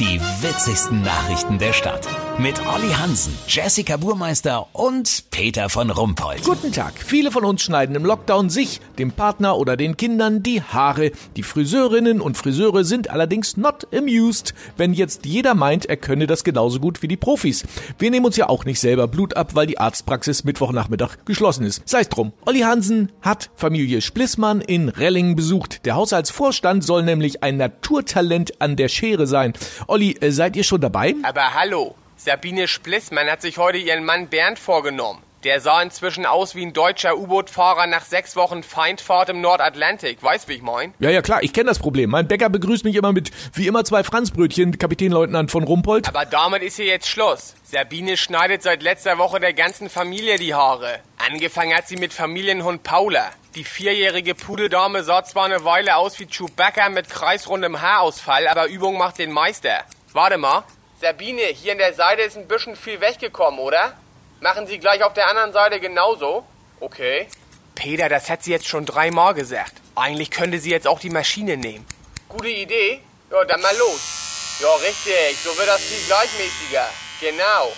Die witzigsten Nachrichten der Stadt. Mit Olli Hansen, Jessica Burmeister und Peter von Rumpold. Guten Tag. Viele von uns schneiden im Lockdown sich, dem Partner oder den Kindern die Haare. Die Friseurinnen und Friseure sind allerdings not amused, wenn jetzt jeder meint, er könne das genauso gut wie die Profis. Wir nehmen uns ja auch nicht selber Blut ab, weil die Arztpraxis Mittwochnachmittag geschlossen ist. Sei's drum. Olli Hansen hat Familie Splissmann in Relling besucht. Der Haushaltsvorstand soll nämlich ein Naturtalent an der Schere sein. Olli, äh, seid ihr schon dabei? Aber hallo, Sabine Splissmann hat sich heute ihren Mann Bernd vorgenommen. Der sah inzwischen aus wie ein deutscher U-Boot-Fahrer nach sechs Wochen Feindfahrt im Nordatlantik. Weißt, wie ich mein? Ja, ja, klar, ich kenne das Problem. Mein Bäcker begrüßt mich immer mit, wie immer, zwei Franzbrötchen, Kapitänleutnant von Rumpold. Aber damit ist hier jetzt Schluss. Sabine schneidet seit letzter Woche der ganzen Familie die Haare. Angefangen hat sie mit Familienhund Paula. Die vierjährige Pudeldame sah zwar eine Weile aus wie Chewbacca mit kreisrundem Haarausfall, aber Übung macht den Meister. Warte mal. Sabine, hier in der Seite ist ein bisschen viel weggekommen, oder? Machen Sie gleich auf der anderen Seite genauso? Okay. Peter, das hat sie jetzt schon dreimal gesagt. Eigentlich könnte sie jetzt auch die Maschine nehmen. Gute Idee? Ja, dann mal los. Ja, richtig. So wird das viel gleichmäßiger. Genau.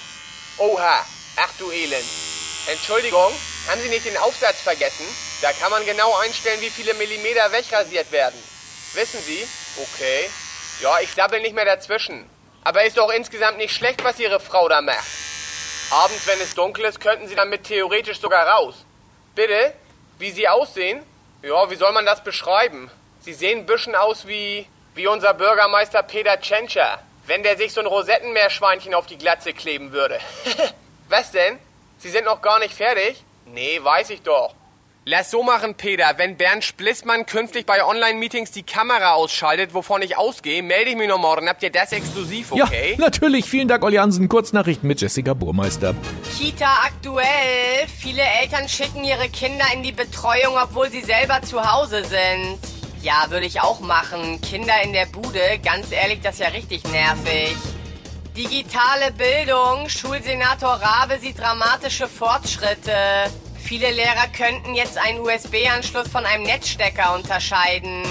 Oha. Ach du Elend. Entschuldigung, haben Sie nicht den Aufsatz vergessen? Da kann man genau einstellen, wie viele Millimeter wegrasiert werden. Wissen Sie? Okay. Ja, ich sabbel nicht mehr dazwischen. Aber ist doch insgesamt nicht schlecht, was Ihre Frau da macht. Abends, wenn es dunkel ist, könnten Sie damit theoretisch sogar raus. Bitte? Wie Sie aussehen? Ja, wie soll man das beschreiben? Sie sehen ein bisschen aus wie, wie unser Bürgermeister Peter Tschentscher. Wenn der sich so ein Rosettenmeerschweinchen auf die Glatze kleben würde. Was denn? Sie sind noch gar nicht fertig? Nee, weiß ich doch. Lass so machen, Peter. Wenn Bernd Splissmann künftig bei Online-Meetings die Kamera ausschaltet, wovon ich ausgehe, melde ich mich noch morgen. Habt ihr das exklusiv, okay? Ja, natürlich. Vielen Dank, Olli Hansen. Kurznachrichten mit Jessica Burmeister. Kita aktuell. Viele Eltern schicken ihre Kinder in die Betreuung, obwohl sie selber zu Hause sind. Ja, würde ich auch machen. Kinder in der Bude, ganz ehrlich, das ist ja richtig nervig. Digitale Bildung. Schulsenator Rabe sieht dramatische Fortschritte. Viele Lehrer könnten jetzt einen USB-Anschluss von einem Netzstecker unterscheiden.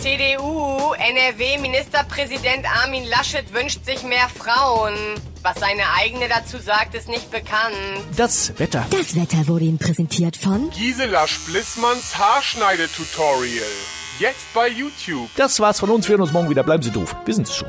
CDU, NRW-Ministerpräsident Armin Laschet wünscht sich mehr Frauen. Was seine eigene dazu sagt, ist nicht bekannt. Das Wetter. Das Wetter wurde Ihnen präsentiert von Gisela Splissmanns Haarschneidetutorial. Jetzt bei YouTube. Das war's von uns. Wir hören uns morgen wieder. Bleiben Sie doof. Wir sind's schon.